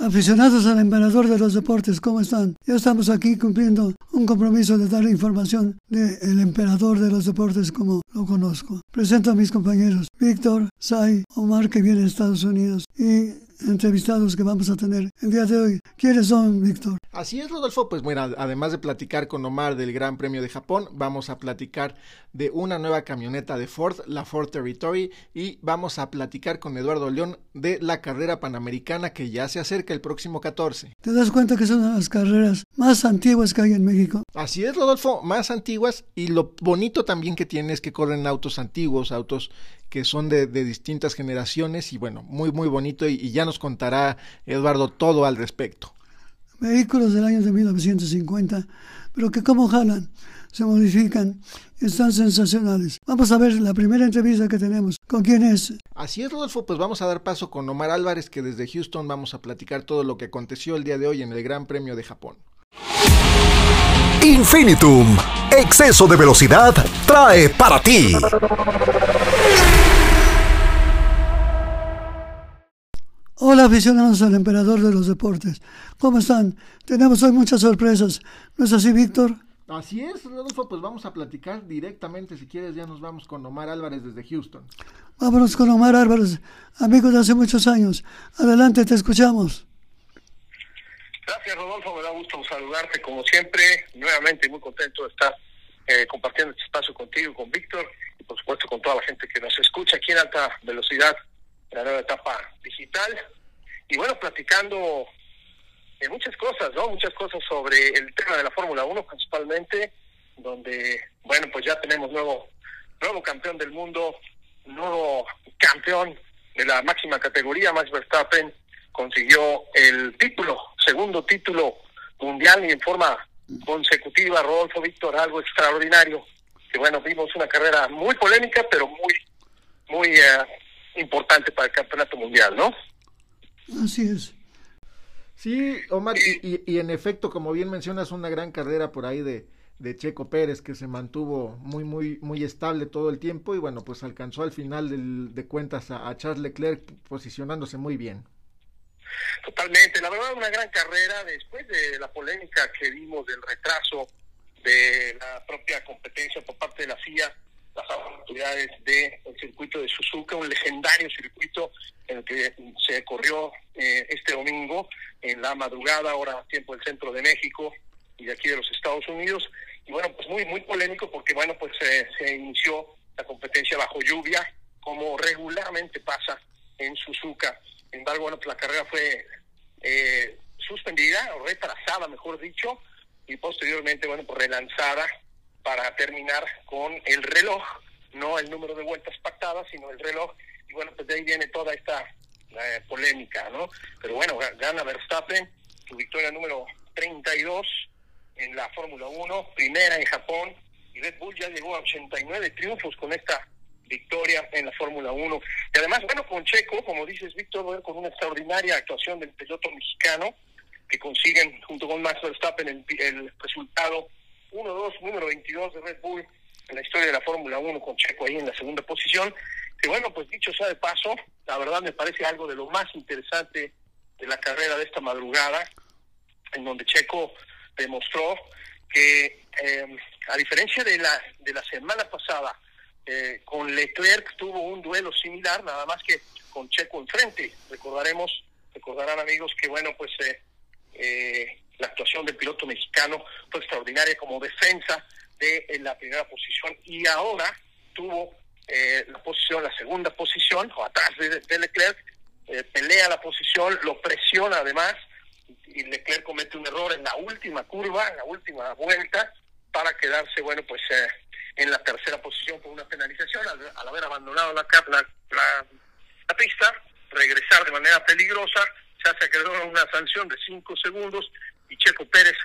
Aficionados al emperador de los deportes, ¿cómo están? Ya estamos aquí cumpliendo un compromiso de dar información del emperador de los deportes como lo conozco. Presento a mis compañeros Víctor, Sai, Omar que viene de Estados Unidos y entrevistados que vamos a tener el día de hoy. ¿Quiénes son, Víctor? Así es, Rodolfo. Pues bueno, además de platicar con Omar del Gran Premio de Japón, vamos a platicar de una nueva camioneta de Ford, la Ford Territory, y vamos a platicar con Eduardo León de la carrera panamericana que ya se acerca el próximo 14. ¿Te das cuenta que son las carreras más antiguas que hay en México? Así es, Rodolfo, más antiguas y lo bonito también que tiene es que corren autos antiguos, autos que son de, distintas generaciones y bueno, muy muy bonito y, ya nos contará Eduardo todo al respecto. Vehículos del año de 1950, pero que como jalan, se modifican, están sensacionales. Vamos a ver la primera entrevista que tenemos. ¿Con quién es? Así es, Rodolfo, pues vamos a dar paso con Omar Álvarez, que desde Houston vamos a platicar todo lo que aconteció el día de hoy en el Gran Premio de Japón. Infinitum, exceso de velocidad, trae para ti. Hola aficionados al emperador de los deportes. ¿Cómo están? Tenemos hoy muchas sorpresas. ¿No es así, Víctor? Así es, Rodolfo, pues vamos a platicar directamente, si quieres, ya nos vamos con Omar Álvarez desde Houston. Vámonos con Omar Álvarez, amigo de hace muchos años. Adelante, te escuchamos. Gracias, Rodolfo, me da gusto saludarte como siempre, nuevamente muy contento de estar eh, compartiendo este espacio contigo, con Víctor, y por supuesto con toda la gente que nos escucha aquí en alta velocidad la nueva etapa digital. Y bueno, platicando de muchas cosas, ¿no? Muchas cosas sobre el tema de la Fórmula 1 principalmente, donde, bueno, pues ya tenemos nuevo, nuevo campeón del mundo, nuevo campeón de la máxima categoría, Max Verstappen consiguió el título, segundo título mundial y en forma consecutiva, Rodolfo Víctor, algo extraordinario, que bueno, vimos una carrera muy polémica, pero muy, muy eh, importante para el campeonato mundial, ¿no? Así es. Sí, Omar, y, y, en efecto, como bien mencionas, una gran carrera por ahí de, de Checo Pérez que se mantuvo muy, muy, muy estable todo el tiempo y bueno, pues alcanzó al final de cuentas a, Charles Leclerc posicionándose muy bien. Totalmente, la verdad una gran carrera después de la polémica que vimos del retraso de la propia competencia por parte de la FIA las autoridades del circuito de Suzuka, un legendario circuito en el que se corrió eh, este domingo en la madrugada, ahora tiempo del centro de México y de aquí de los Estados Unidos. Y bueno, pues muy, muy polémico porque bueno, pues se inició la competencia bajo lluvia, como regularmente pasa en Suzuka. Sin embargo, pues la carrera fue eh, suspendida o retrasada, mejor dicho, y posteriormente, bueno, pues relanzada para terminar con el reloj, no el número de vueltas pactadas, sino el reloj. Y bueno, pues de ahí viene toda esta eh, polémica, ¿no? Pero bueno, gana Verstappen, su victoria número 32 en la Fórmula 1, primera en Japón, y Red Bull ya llegó a 89 triunfos con esta victoria en la Fórmula 1. Y además, bueno, con Checo, como dices, Víctor, con una extraordinaria actuación del piloto mexicano, que consiguen junto con Max Verstappen el, el resultado 1-2, número 22 de Red Bull en la historia de la Fórmula 1 con Checo ahí en la segunda posición. Que bueno, pues dicho sea de paso, la verdad me parece algo de lo más interesante de la carrera de esta madrugada, en donde Checo demostró que eh, a diferencia de la de la semana pasada, eh, con Leclerc tuvo un duelo similar, nada más que con Checo enfrente. Recordaremos, recordarán amigos que bueno, pues eh, eh la actuación del piloto mexicano fue extraordinaria como defensa de la primera posición y ahora tuvo eh, la posición, la segunda posición, o atrás de, Leclerc, eh, pelea la posición, lo presiona además, y Leclerc comete un error en la última curva, en la última vuelta, para quedarse, bueno, pues eh, en la tercera posición por una penalización, al, haber abandonado la, la, la, pista, regresar de manera peligrosa, se hace acreedor una sanción de cinco segundos y Checo Pérez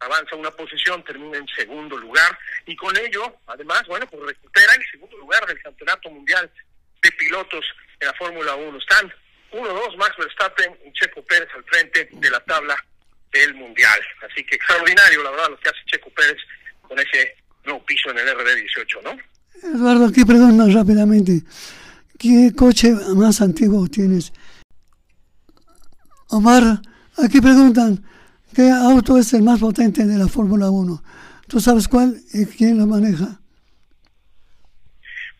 avanza una posición, termina en segundo lugar y con ello, además, bueno, pues recupera el segundo lugar del Campeonato Mundial de pilotos en la Fórmula 1. Están 1-2 Max Verstappen y Checo Pérez al frente de la tabla del Mundial. Así que extraordinario, la verdad, lo que hace Checo Pérez con ese nuevo piso en el RB18, ¿no? Eduardo, aquí preguntan rápidamente, ¿qué coche más antiguo tienes? Omar, aquí preguntan, ¿qué auto es el más potente de la Fórmula 1? ¿Tú sabes cuál y quién lo maneja?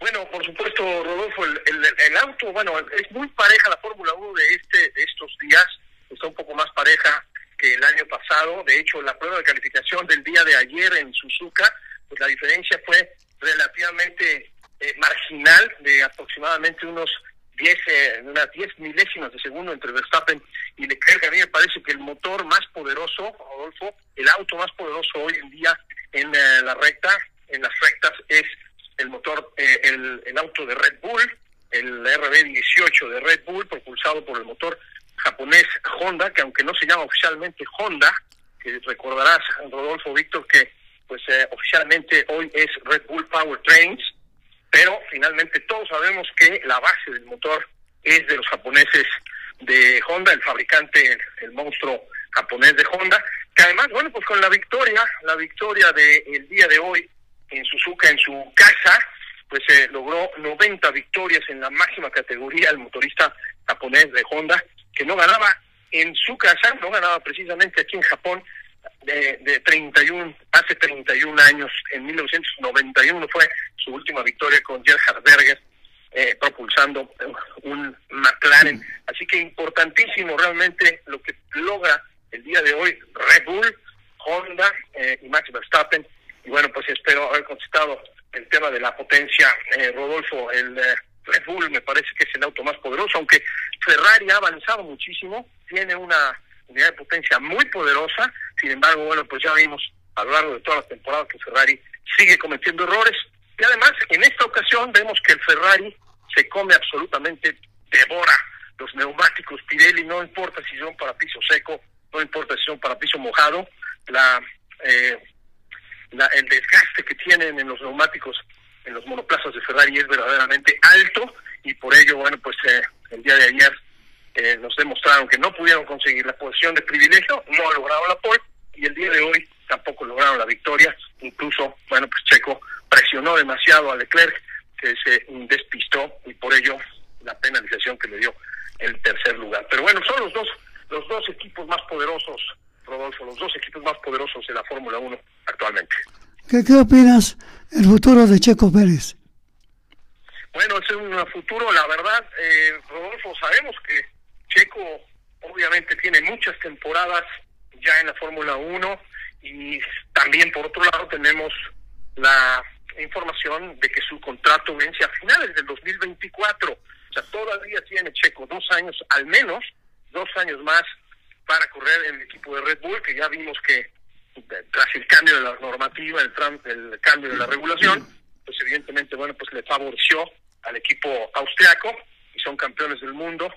Bueno, por supuesto, Rodolfo, el, auto, bueno, es muy pareja la Fórmula 1 de, este, de estos días, está un poco más pareja que el año pasado. De hecho, la prueba de calificación del día de ayer en Suzuka, pues la diferencia fue relativamente eh, marginal, de aproximadamente unos 10, eh, unas 10 milésimas de segundo entre Verstappen y Leclerc. A mí me parece que el motor más poderoso, Rodolfo, el auto más poderoso hoy en día en eh, la recta, en las rectas, es el motor, eh, el, el, auto de Red Bull, el RB18 de Red Bull, propulsado por el motor japonés Honda, que aunque no se llama oficialmente Honda, que recordarás, Rodolfo Víctor, que pues eh, oficialmente hoy es Red Bull Powertrains, pero finalmente todos sabemos que la base del motor es de los japoneses de Honda, el fabricante, el, monstruo japonés de Honda, que además, bueno, pues con la victoria, la victoria del día de hoy en Suzuka, en su casa, pues eh, logró 90 victorias en la máxima categoría el motorista japonés de Honda, que no ganaba en su casa, no ganaba precisamente aquí en Japón, de, de 31, hace 31 años, en 1991 fue su última victoria con Gerhard Berger, eh, propulsando un McLaren. Así que importantísimo realmente lo que logra el día de hoy Red Bull, Honda eh, y Max Verstappen y bueno, pues espero haber contestado el tema de la potencia. Eh, Rodolfo, el eh, Red Bull me parece que es el auto más poderoso, aunque Ferrari ha avanzado muchísimo, tiene una unidad de potencia muy poderosa, sin embargo, bueno, pues ya vimos a lo largo de toda la temporada que Ferrari sigue cometiendo errores. Y además, en esta ocasión vemos que el Ferrari se come absolutamente, devora los neumáticos. Pirelli, no importa si son para piso seco, no importa si son para piso mojado, la eh, el desgaste que tienen en los neumáticos en los monoplazas de Ferrari es verdaderamente alto. Y por ello, bueno, pues eh, el día de ayer eh, nos demostraron que no pudieron conseguir la posición de privilegio, no lograron la pole y el día de hoy tampoco lograron la victoria, incluso, bueno, pues Checo presionó demasiado a Leclerc que se despistó y por ello la penalización que le dio el tercer lugar. Pero bueno, son los dos los dos equipos más poderosos Rodolfo, los dos equipos más poderosos de la Fórmula 1 actualmente. ¿Qué, ¿Qué opinas el futuro de Checo Pérez? Bueno, es un futuro, la verdad, eh, Rodolfo, sabemos que Checo obviamente tiene muchas temporadas ya en la Fórmula 1 y también por otro lado tenemos la información de que su contrato vence a finales del 2024. O sea, todavía tiene Checo dos años, al menos dos años más para correr en el equipo de Red Bull, que ya vimos que tras el cambio de la normativa, el, el cambio de la regulación, pues evidentemente, bueno, pues le favoreció al equipo austriaco y son campeones del mundo.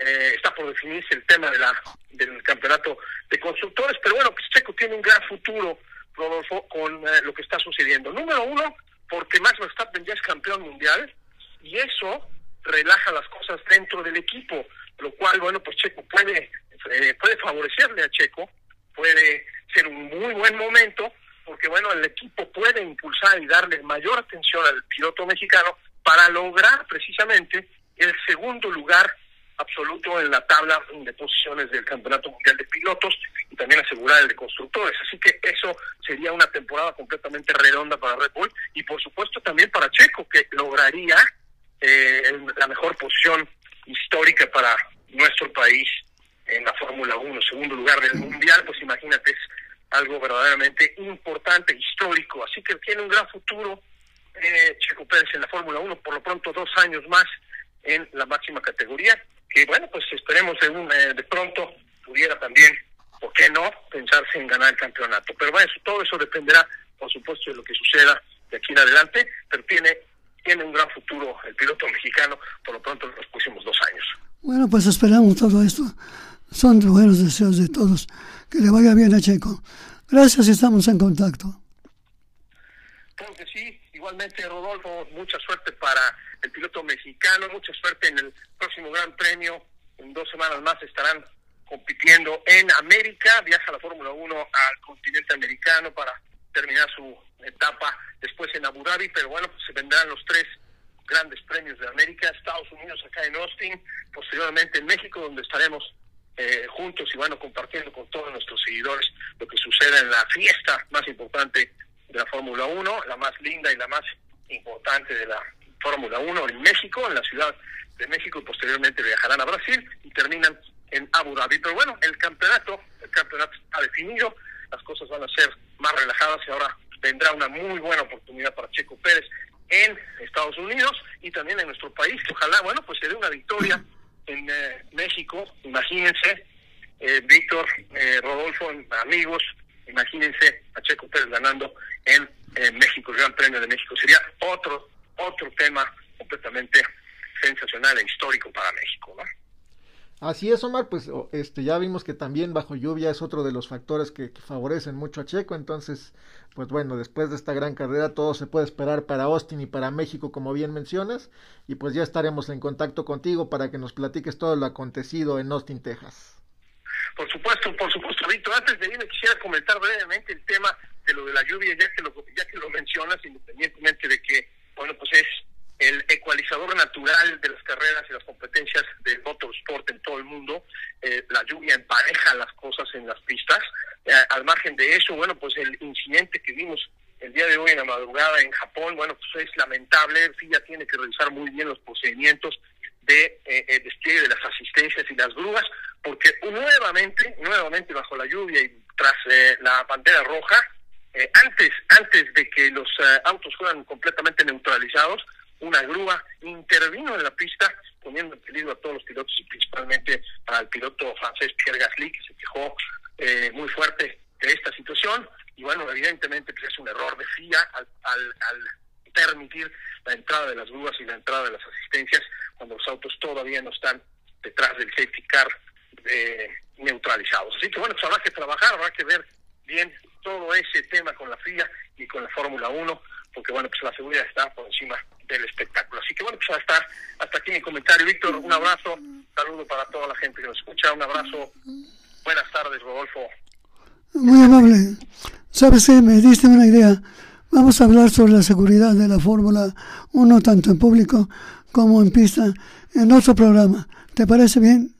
Eh, está por definirse el tema de la del campeonato de constructores, pero bueno, pues Checo tiene un gran futuro, Rodolfo, con eh, lo que está sucediendo. Número uno, porque Max Verstappen ya es campeón mundial y eso relaja las cosas dentro del equipo, lo cual, bueno, pues Checo puede eh, puede favorecerle a Checo, puede ser un muy buen momento, porque bueno, el equipo puede impulsar y darle mayor atención al piloto mexicano para lograr precisamente el segundo lugar absoluto en la tabla de posiciones del Campeonato Mundial de Pilotos y también asegurar el de constructores. Así que eso sería una temporada completamente redonda para Red Bull y por supuesto también para Checo, que lograría eh, la mejor posición histórica para nuestro país en la Fórmula 1, segundo lugar del Mundial, pues imagínate, es algo verdaderamente importante, histórico. Así que tiene un gran futuro eh, Checo Pérez en la Fórmula 1, por lo pronto dos años más en la máxima categoría, que bueno, pues esperemos de, un, eh, de pronto pudiera también, ¿por qué no?, pensarse en ganar el campeonato. Pero bueno, todo eso dependerá, por supuesto, de lo que suceda de aquí en adelante, pero tiene tiene un gran futuro el piloto mexicano, por lo pronto en los próximos dos años. Bueno, pues esperamos todo esto son buenos deseos de todos. Que le vaya bien a Checo. Gracias y estamos en contacto. Porque sí, igualmente Rodolfo, mucha suerte para el piloto mexicano, mucha suerte en el próximo Gran Premio. En dos semanas más estarán compitiendo en América, viaja la Fórmula 1 al continente americano para terminar su etapa después en Abu Dhabi, pero bueno, pues se vendrán los tres grandes premios de América, Estados Unidos acá en Austin, posteriormente en México, donde estaremos eh, juntos y bueno, compartiendo con todos nuestros seguidores lo que sucede en la fiesta más importante de la Fórmula 1, la más linda y la más importante de la Fórmula 1 en México, en la ciudad de México, y posteriormente viajarán a Brasil y terminan en Abu Dhabi. Pero bueno, el campeonato, el campeonato está definido, las cosas van a ser más relajadas y ahora vendrá una muy buena oportunidad para Checo Pérez en Estados Unidos y también en nuestro país, que ojalá, bueno, pues se dé una victoria en eh, México, imagínense, eh, Víctor, eh, Rodolfo, amigos, imagínense a Checo Pérez ganando en México, el Gran Premio de México. Sería otro, otro tema completamente sensacional e histórico para México, ¿no? Así es, Omar, pues este ya vimos que también bajo lluvia es otro de los factores que, favorecen mucho a Checo, entonces, pues bueno, después de esta gran carrera todo se puede esperar para Austin y para México, como bien mencionas, y pues ya estaremos en contacto contigo para que nos platiques todo lo acontecido en Austin, Texas. Por supuesto, por supuesto, Víctor. Antes de irme quisiera comentar brevemente el tema de lo de la lluvia, ya que lo, ya que lo mencionas, independientemente de que, bueno, pues es el ecualizador natural de las carreras y las competencias de motorsport en todo el mundo. Eh, la lluvia empareja las cosas en las pistas. Eh, al margen de eso, bueno, pues el incidente que vimos el día de hoy en la madrugada en Japón, bueno, pues es lamentable. FIA tiene que revisar muy bien los procedimientos de eh, despliegue de las asistencias y las grúas, porque nuevamente, nuevamente bajo la lluvia y tras la bandera roja, antes, antes de que los autos fueran completamente neutralizados, una grúa intervino en la pista poniendo en peligro a todos los pilotos y principalmente al piloto francés Pierre Gasly que se quejó eh, muy fuerte de esta situación. Y bueno evidentemente pues es un error de FIA al, al, permitir la entrada de las grúas y la entrada de las asistencias cuando los autos todavía no están detrás del safety car eh, neutralizados. Así que bueno pues habrá que trabajar habrá que ver bien todo ese tema con la FIA y con la Fórmula 1 porque bueno pues la seguridad está por encima del espectáculo. Así que bueno, pues hasta, hasta aquí mi comentario. Víctor, un abrazo, saludo para toda la gente que nos escucha, un abrazo. Buenas tardes, Rodolfo. Muy amable. ¿Sabes qué? Me diste una idea. Vamos a hablar sobre la seguridad de la Fórmula 1, tanto en público como en pista, en otro programa. ¿Te parece bien?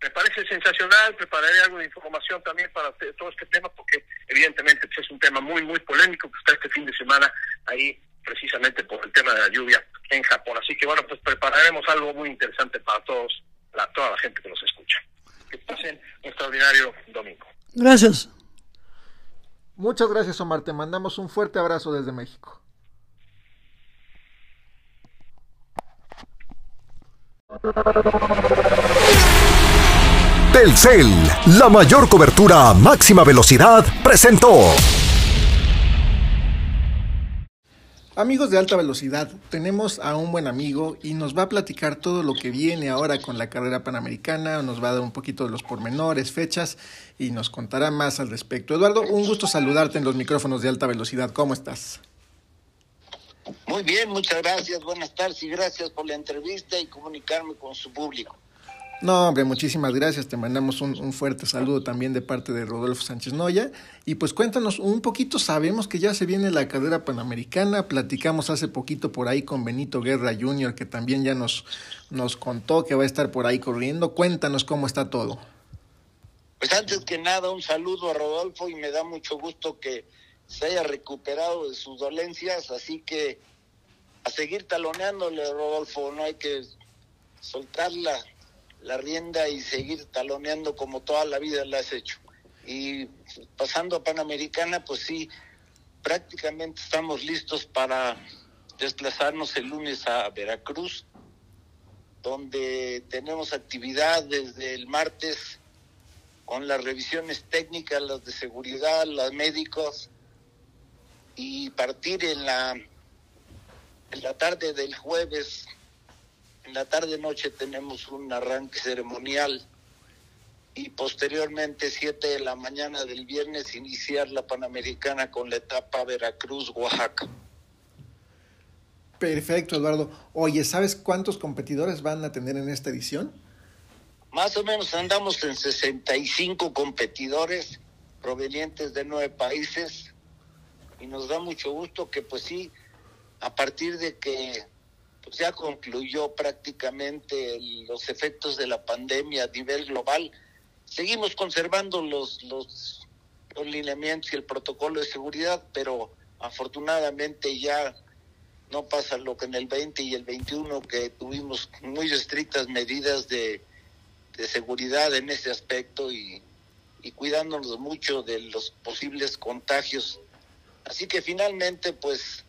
Me parece sensacional, prepararé algo de información también para todo este tema, porque evidentemente pues, es un tema muy, muy polémico que está este fin de semana ahí precisamente por el tema de la lluvia en Japón. Así que bueno, pues prepararemos algo muy interesante para todos, la, toda la gente que nos escucha. Que pasen un extraordinario domingo. Gracias. Muchas gracias, Omar. Te mandamos un fuerte abrazo desde México. Telcel, la mayor cobertura a máxima velocidad, presentó. Amigos de alta velocidad, tenemos a un buen amigo y nos va a platicar todo lo que viene ahora con la carrera panamericana, nos va a dar un poquito de los pormenores, fechas y nos contará más al respecto. Eduardo, un gusto saludarte en los micrófonos de alta velocidad. ¿Cómo estás? Muy bien, muchas gracias, buenas tardes y gracias por la entrevista y comunicarme con su público. No, hombre, muchísimas gracias. Te mandamos un, fuerte saludo también de parte de Rodolfo Sánchez Noya. Y pues cuéntanos un poquito, sabemos que ya se viene la carrera panamericana, platicamos hace poquito por ahí con Benito Guerra Jr., que también ya nos, nos contó que va a estar por ahí corriendo. Cuéntanos cómo está todo. Pues antes que nada, un saludo a Rodolfo y me da mucho gusto que se haya recuperado de sus dolencias, así que a seguir taloneándole, Rodolfo, no hay que soltarla la rienda y seguir taloneando como toda la vida la has hecho. Y pasando a Panamericana, pues sí, prácticamente estamos listos para desplazarnos el lunes a Veracruz, donde tenemos actividad desde el martes con las revisiones técnicas, las de seguridad, las médicos, y partir en la, en la tarde del jueves en la tarde-noche tenemos un arranque ceremonial y posteriormente 7 de la mañana del viernes iniciar la Panamericana con la etapa Veracruz-Oaxaca. Perfecto, Eduardo. Oye, ¿sabes cuántos competidores van a tener en esta edición? Más o menos andamos en 65 competidores provenientes de nueve países y nos da mucho gusto que pues sí, a partir de que pues ya concluyó prácticamente los efectos de la pandemia a nivel global, seguimos conservando los, los, los lineamientos y el protocolo de seguridad, pero afortunadamente ya no pasa lo que en el 20 y el 21 que tuvimos muy estrictas medidas de, de seguridad en ese aspecto y, y, cuidándonos mucho de los posibles contagios. Así que finalmente pues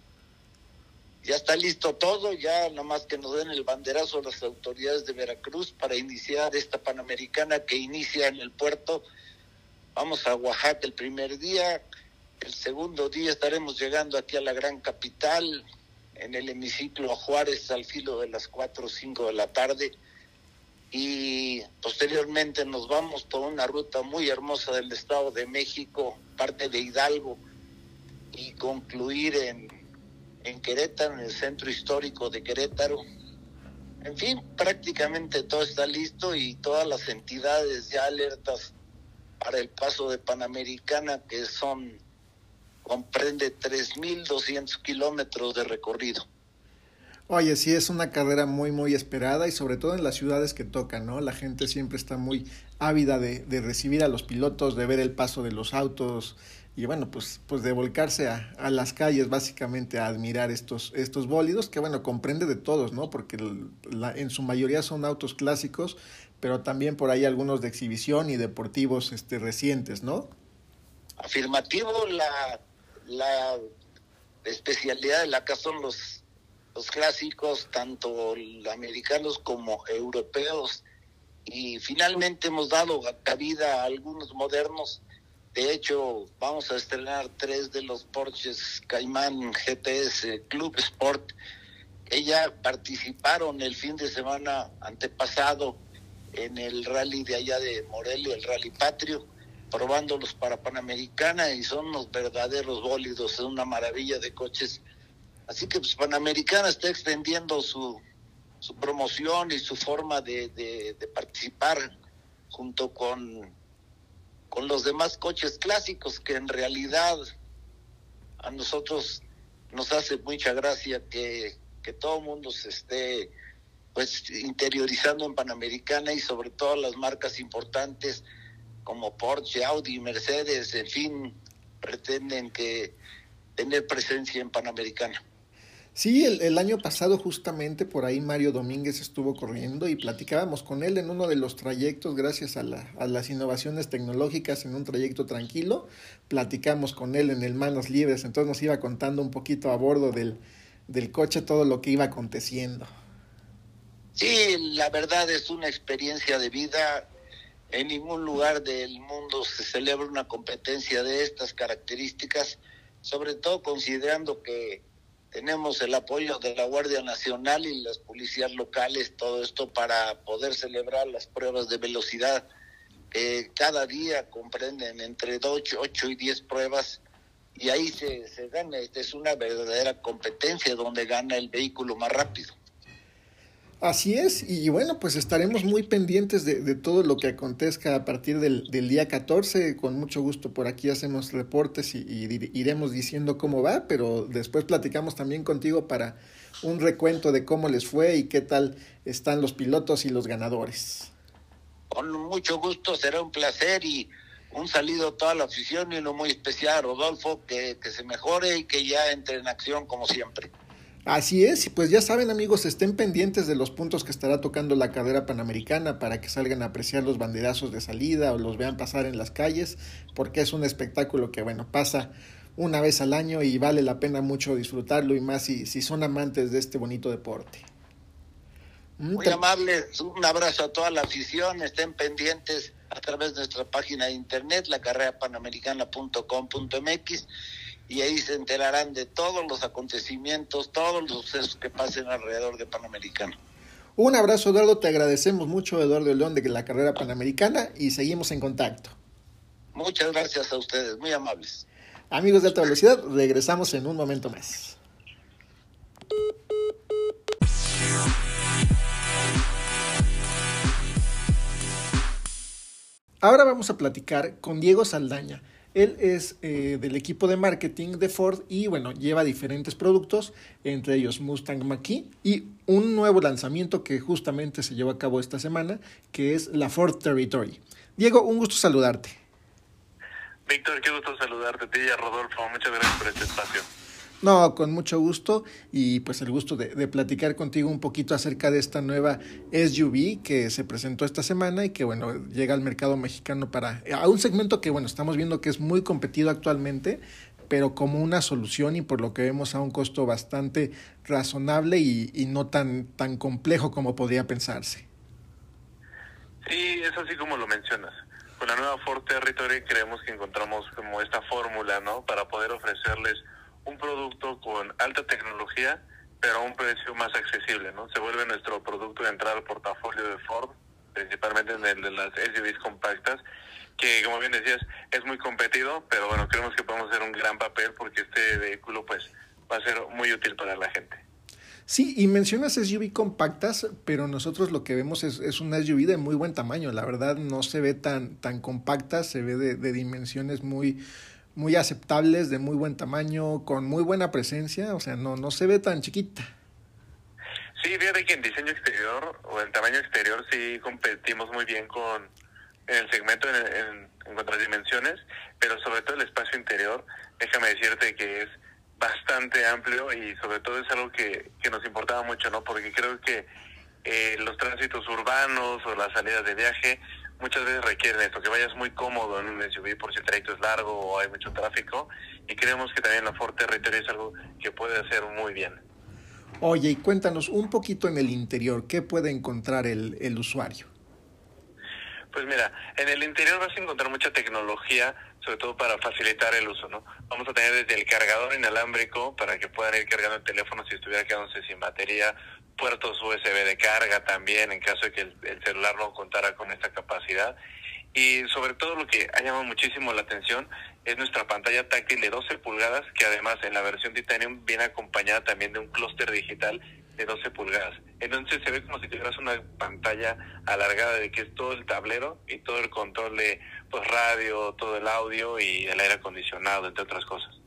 ya está listo todo, ya nada más que nos den el banderazo a las autoridades de Veracruz para iniciar esta Panamericana que inicia en el puerto. Vamos a Oaxaca el primer día, el segundo día estaremos llegando aquí a la gran capital, en el hemiciclo a Juárez al filo de las 4 o 5 de la tarde y posteriormente nos vamos por una ruta muy hermosa del Estado de México, parte de Hidalgo y concluir en, en Querétaro, en el centro histórico de Querétaro. En fin, prácticamente todo está listo y todas las entidades ya alertas para el paso de Panamericana que son comprende 3.200 kilómetros de recorrido. Oye, sí, es una carrera muy, muy esperada y sobre todo en las ciudades que tocan, ¿no? La gente siempre está muy ávida de, recibir a los pilotos, de ver el paso de los autos y bueno, pues, pues de volcarse a, las calles básicamente a admirar estos, estos bólidos, que bueno, comprende de todos, ¿no? Porque la, en su mayoría son autos clásicos, pero también por ahí algunos de exhibición y deportivos este, recientes, ¿no? Afirmativo, la la especialidad de la casa son los, clásicos, tanto americanos como europeos, y finalmente hemos dado cabida a algunos modernos. De hecho, vamos a estrenar tres de los Porsches Caimán GTS Club Sport, ya participaron el fin de semana antepasado en el rally de allá de Morelia, el Rally Patrio probándolos para Panamericana y son los verdaderos bólidos, es una maravilla de coches. Así que pues Panamericana está extendiendo su, promoción y su forma de participar junto con, con los demás coches clásicos que en realidad a nosotros nos hace mucha gracia que, que todo el mundo se esté pues interiorizando en Panamericana y sobre todo las marcas importantes como Porsche, Audi, Mercedes, en fin, pretenden que tener presencia en Panamericana. Sí, el, el, año pasado justamente por ahí Mario Domínguez estuvo corriendo y platicábamos con él en uno de los trayectos gracias a, la, a las innovaciones tecnológicas en un trayecto tranquilo. Platicamos con él en el Manos Libres, entonces nos iba contando un poquito a bordo del, del coche todo lo que iba aconteciendo. Sí, la verdad es una experiencia de vida en ningún lugar del mundo se celebra una competencia de estas características, sobre todo considerando que tenemos el apoyo de la Guardia Nacional y las policías locales, todo esto para poder celebrar las pruebas de velocidad que cada día comprenden entre 8, 8 y 10 pruebas y ahí se, se gana, esta es una verdadera competencia donde gana el vehículo más rápido. Así es, y bueno, pues estaremos muy pendientes de, de todo lo que acontezca a partir del, del, día 14. Con mucho gusto por aquí hacemos reportes y, iremos diciendo cómo va, pero después platicamos también contigo para un recuento de cómo les fue y qué tal están los pilotos y los ganadores. Con mucho gusto, será un placer y un saludo a toda la afición y uno muy especial Rodolfo, que, que se mejore y que ya entre en acción como siempre. Así es, y pues ya saben amigos, estén pendientes de los puntos que estará tocando la carrera panamericana para que salgan a apreciar los banderazos de salida o los vean pasar en las calles, porque es un espectáculo que bueno, pasa una vez al año y vale la pena mucho disfrutarlo y más si, si son amantes de este bonito deporte. Muy amables, un abrazo a toda la afición, estén pendientes a través de nuestra página de internet, la carrera panamericana.com.mx y ahí se enterarán de todos los acontecimientos, todos los sucesos que pasen alrededor de Panamericano. Un abrazo Eduardo, te agradecemos mucho Eduardo León de la carrera panamericana y seguimos en contacto. Muchas gracias a ustedes, muy amables. Amigos de alta velocidad, regresamos en un momento más. Ahora vamos a platicar con Diego Saldaña. Él es eh, del equipo de marketing de Ford y bueno, lleva diferentes productos, entre ellos Mustang Mach-E y un nuevo lanzamiento que justamente se llevó a cabo esta semana, que es la Ford Territory. Diego, un gusto saludarte. Víctor, qué gusto saludarte, ti y a Rodolfo. Muchas gracias por este espacio. No, con mucho gusto y pues el gusto de, platicar contigo un poquito acerca de esta nueva SUV que se presentó esta semana y que bueno, llega al mercado mexicano para a un segmento que bueno, estamos viendo que es muy competido actualmente, pero como una solución y por lo que vemos a un costo bastante razonable y, y no tan, tan complejo como podría pensarse. Sí, es así como lo mencionas. Con la nueva Ford Territory creemos que encontramos como esta fórmula, ¿no? Para poder ofrecerles un producto con alta tecnología, pero a un precio más accesible, ¿no? Se vuelve nuestro producto de entrada al portafolio de Ford, principalmente en el de las SUVs compactas, que como bien decías, es muy competido, pero bueno, creemos que podemos hacer un gran papel porque este vehículo pues va a ser muy útil para la gente. Sí, y mencionas SUV compactas, pero nosotros lo que vemos es, es una SUV de muy buen tamaño. La verdad no se ve tan, tan compacta, se ve de, de dimensiones muy, muy aceptables, de muy buen tamaño, con muy buena presencia, o sea, no, no se ve tan chiquita. Sí, fíjate que en diseño exterior o en tamaño exterior sí competimos muy bien con en el segmento en, en, en dimensiones, pero sobre todo el espacio interior, déjame decirte que es bastante amplio y sobre todo es algo que, que nos importaba mucho, ¿no? Porque creo que eh, los tránsitos urbanos o las salidas de viaje muchas veces requieren esto, que vayas muy cómodo en un SUV por si el trayecto es largo o hay mucho tráfico y creemos que también la Ford Territory es algo que puede hacer muy bien. Oye, y cuéntanos un poquito en el interior, ¿qué puede encontrar el, el usuario? Pues mira, en el interior vas a encontrar mucha tecnología, sobre todo para facilitar el uso, ¿no? Vamos a tener desde el cargador inalámbrico para que puedan ir cargando el teléfono si estuviera quedándose sin batería, puertos USB de carga también en caso de que el, el, celular no contara con esta capacidad. Y sobre todo lo que ha llamado muchísimo la atención es nuestra pantalla táctil de 12 pulgadas, que además en la versión Titanium viene acompañada también de un clúster digital de 12 pulgadas. Entonces se ve como si tuvieras una pantalla alargada de que es todo el tablero y todo el control de pues radio, todo el audio y el aire acondicionado, entre otras cosas.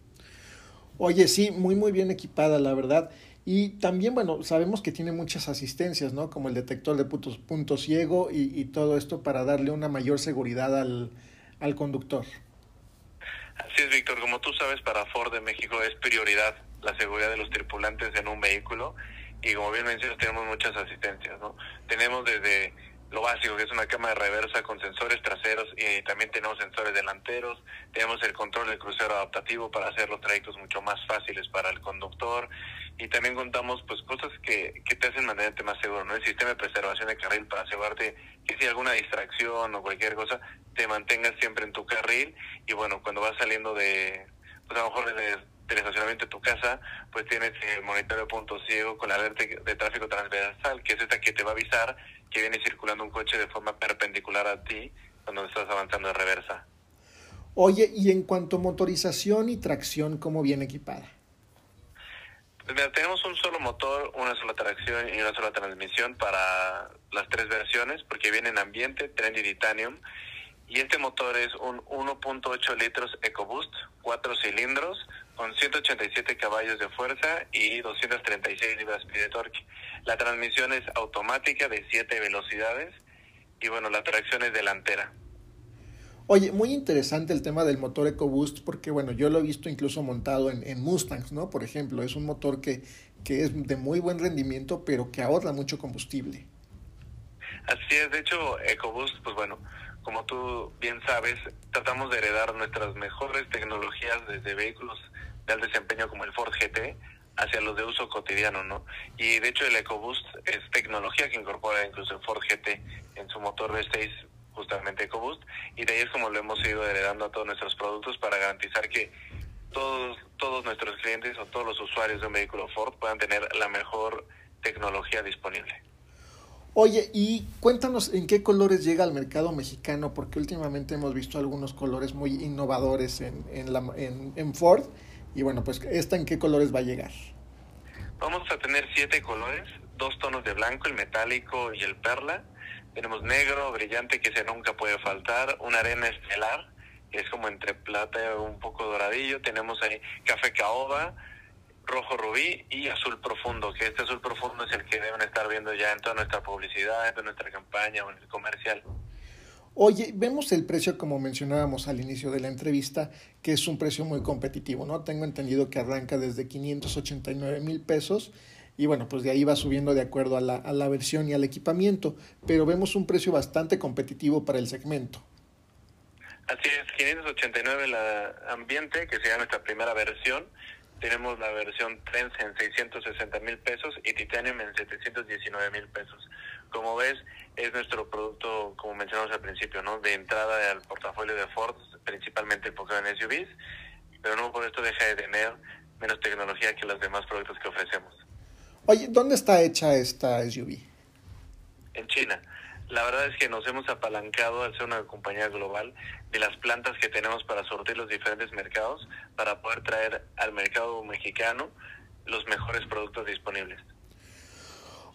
Oye, sí, muy muy bien equipada, la verdad. Y también, bueno, sabemos que tiene muchas asistencias, ¿no? Como el detector de puntos, punto ciego y, y, todo esto para darle una mayor seguridad al, al conductor. Así es, Víctor. Como tú sabes, para Ford de México es prioridad la seguridad de los tripulantes en un vehículo y como bien mencionas tenemos muchas asistencias, ¿no? Tenemos desde lo básico, que es una cámara reversa con sensores traseros y también tenemos sensores delanteros, tenemos el control del crucero adaptativo para hacer los trayectos mucho más fáciles para el conductor y también contamos pues cosas que, que te hacen mantenerte más seguro, ¿no? El sistema de preservación de carril para asegurarte que si hay alguna distracción o cualquier cosa, te mantengas siempre en tu carril y bueno, cuando vas saliendo de, pues a lo mejor de, del estacionamiento de tu casa, pues tienes el monitoreo punto ciego con la alerta de tráfico transversal, que es esta que te va a avisar que viene circulando un coche de forma perpendicular a ti cuando estás avanzando en reversa. Oye, y en cuanto a motorización y tracción, ¿cómo viene equipada? Pues mira, tenemos un solo motor, una sola tracción y una sola transmisión para las tres versiones, porque viene en ambiente, tren y titanium. Y este motor es un 1.8 litros EcoBoost, cuatro cilindros, con 187 caballos de fuerza y 236 libras-pie de torque. La transmisión es automática de 7 velocidades y bueno, la tracción es delantera. Oye, muy interesante el tema del motor EcoBoost porque bueno, yo lo he visto incluso montado en, en Mustangs, ¿no? Por ejemplo, es un motor que, que es de muy buen rendimiento pero que ahorra mucho combustible. Así es, de hecho, EcoBoost, pues bueno, como tú bien sabes, tratamos de heredar nuestras mejores tecnologías desde vehículos de alto desempeño como el Ford GT hacia los de uso cotidiano, ¿no? Y de hecho el EcoBoost es tecnología que incorpora incluso el Ford GT en su motor V6, justamente EcoBoost, y de ahí es como lo hemos ido heredando a todos nuestros productos para garantizar que todos, todos nuestros clientes o todos los usuarios de un vehículo Ford puedan tener la mejor tecnología disponible. Oye, y cuéntanos en qué colores llega al mercado mexicano, porque últimamente hemos visto algunos colores muy innovadores en, en, la, en, en Ford. Y bueno, pues esta en qué colores va a llegar. Vamos a tener siete colores, dos tonos de blanco, el metálico y el perla. Tenemos negro, brillante, que ese nunca puede faltar, una arena estelar, que es como entre plata y un poco doradillo. Tenemos ahí café caoba, rojo rubí y azul profundo, que este azul profundo es el que deben estar viendo ya en toda nuestra publicidad, en toda nuestra campaña o en el comercial. Oye, vemos el precio como mencionábamos al inicio de la entrevista, que es un precio muy competitivo, ¿no? Tengo entendido que arranca desde 589 mil pesos y bueno, pues de ahí va subiendo de acuerdo a la, a la versión y al equipamiento, pero vemos un precio bastante competitivo para el segmento. Así es, 589 la ambiente, que sería nuestra primera versión, tenemos la versión Trends en 660 mil pesos y Titanium en 719 mil pesos. Como ves, es nuestro producto, como mencionamos al principio, ¿no? de entrada al portafolio de Ford, principalmente enfocado en SUVs, pero no por esto deja de tener menos tecnología que los demás productos que ofrecemos. Oye, ¿dónde está hecha esta SUV? En China. La verdad es que nos hemos apalancado al ser una compañía global de las plantas que tenemos para sortir los diferentes mercados para poder traer al mercado mexicano los mejores productos disponibles.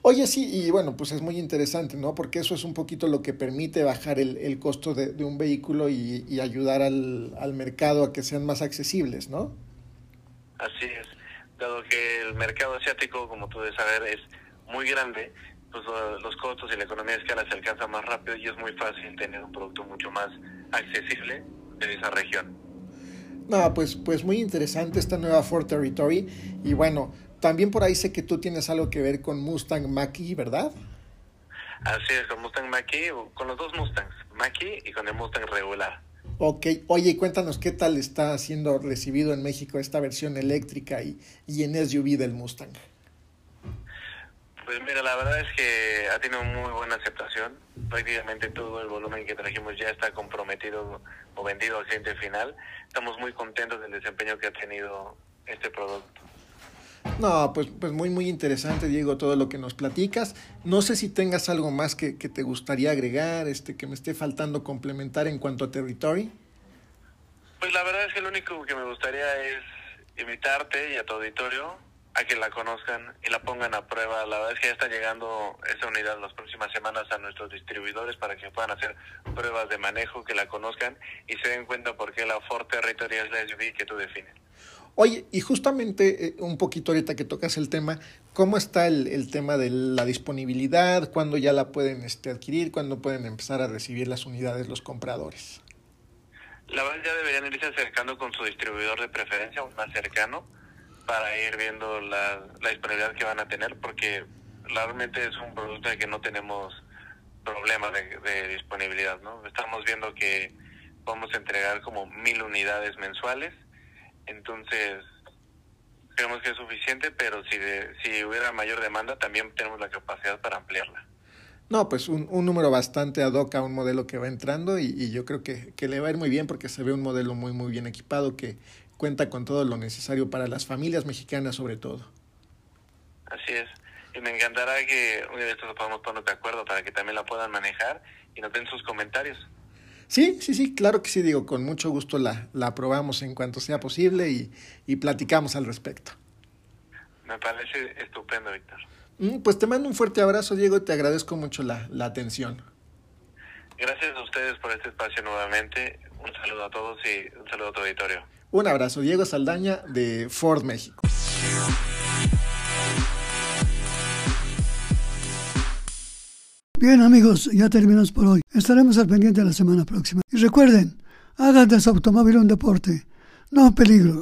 Oye, sí, y bueno, pues es muy interesante, ¿no? Porque eso es un poquito lo que permite bajar el, el costo de, de, un vehículo y, y ayudar al, al, mercado a que sean más accesibles, ¿no? Así es. Dado que el mercado asiático, como tú debes saber, es muy grande, pues los costos y la economía de escala se alcanza más rápido y es muy fácil tener un producto mucho más accesible de esa región. No, pues, pues muy interesante esta nueva Ford Territory y bueno, también por ahí sé que tú tienes algo que ver con Mustang Mach-E, ¿verdad? Así es, con Mustang Mach-E, con los dos Mustangs, Mach-E y con el Mustang regular. Ok, oye, cuéntanos qué tal está siendo recibido en México esta versión eléctrica y, y en SUV del Mustang. Pues mira, la verdad es que ha tenido muy buena aceptación. Prácticamente todo el volumen que trajimos ya está comprometido o vendido al cliente final. Estamos muy contentos del desempeño que ha tenido este producto. No, pues, pues muy, muy interesante, Diego, todo lo que nos platicas. No sé si tengas algo más que, que te gustaría agregar, este, que me esté faltando complementar en cuanto a territory. Pues la verdad es que lo único que me gustaría es invitarte y a tu auditorio a que la conozcan y la pongan a prueba. La verdad es que ya está llegando esa unidad las próximas semanas a nuestros distribuidores para que puedan hacer pruebas de manejo, que la conozcan y se den cuenta por qué la Ford Territory es la SUV que tú defines. Oye, y justamente eh, un poquito ahorita que tocas el tema, ¿cómo está el, el tema de la disponibilidad? ¿Cuándo ya la pueden este, adquirir? ¿Cuándo pueden empezar a recibir las unidades los compradores? La verdad ya deberían irse acercando con su distribuidor de preferencia, un más cercano, para ir viendo la, disponibilidad que van a tener porque realmente es un producto de que no tenemos problemas de, de, disponibilidad, ¿no? Estamos viendo que vamos a entregar como mil unidades mensuales, entonces creemos que es suficiente, pero si, de, si hubiera mayor demanda también tenemos la capacidad para ampliarla. No, pues un, un, número bastante ad hoc a un modelo que va entrando y, y yo creo que, que, le va a ir muy bien porque se ve un modelo muy, muy bien equipado que, cuenta con todo lo necesario para las familias mexicanas sobre todo. Así es. Y me encantará que un día de estos podamos poner de acuerdo para que también la puedan manejar y nos den sus comentarios. Sí, sí, sí, claro que sí, digo, con mucho gusto la, la aprobamos en cuanto sea posible y, y platicamos al respecto. Me parece estupendo, Víctor. Mm, pues te mando un fuerte abrazo, Diego, y te agradezco mucho la, la atención. Gracias a ustedes por este espacio nuevamente. Un saludo a todos y un saludo a tu auditorio. Un abrazo, Diego Saldaña de Ford México. Bien amigos, ya terminamos por hoy. Estaremos al pendiente la semana próxima. Y recuerden, hagan de su automóvil un deporte, no un peligro.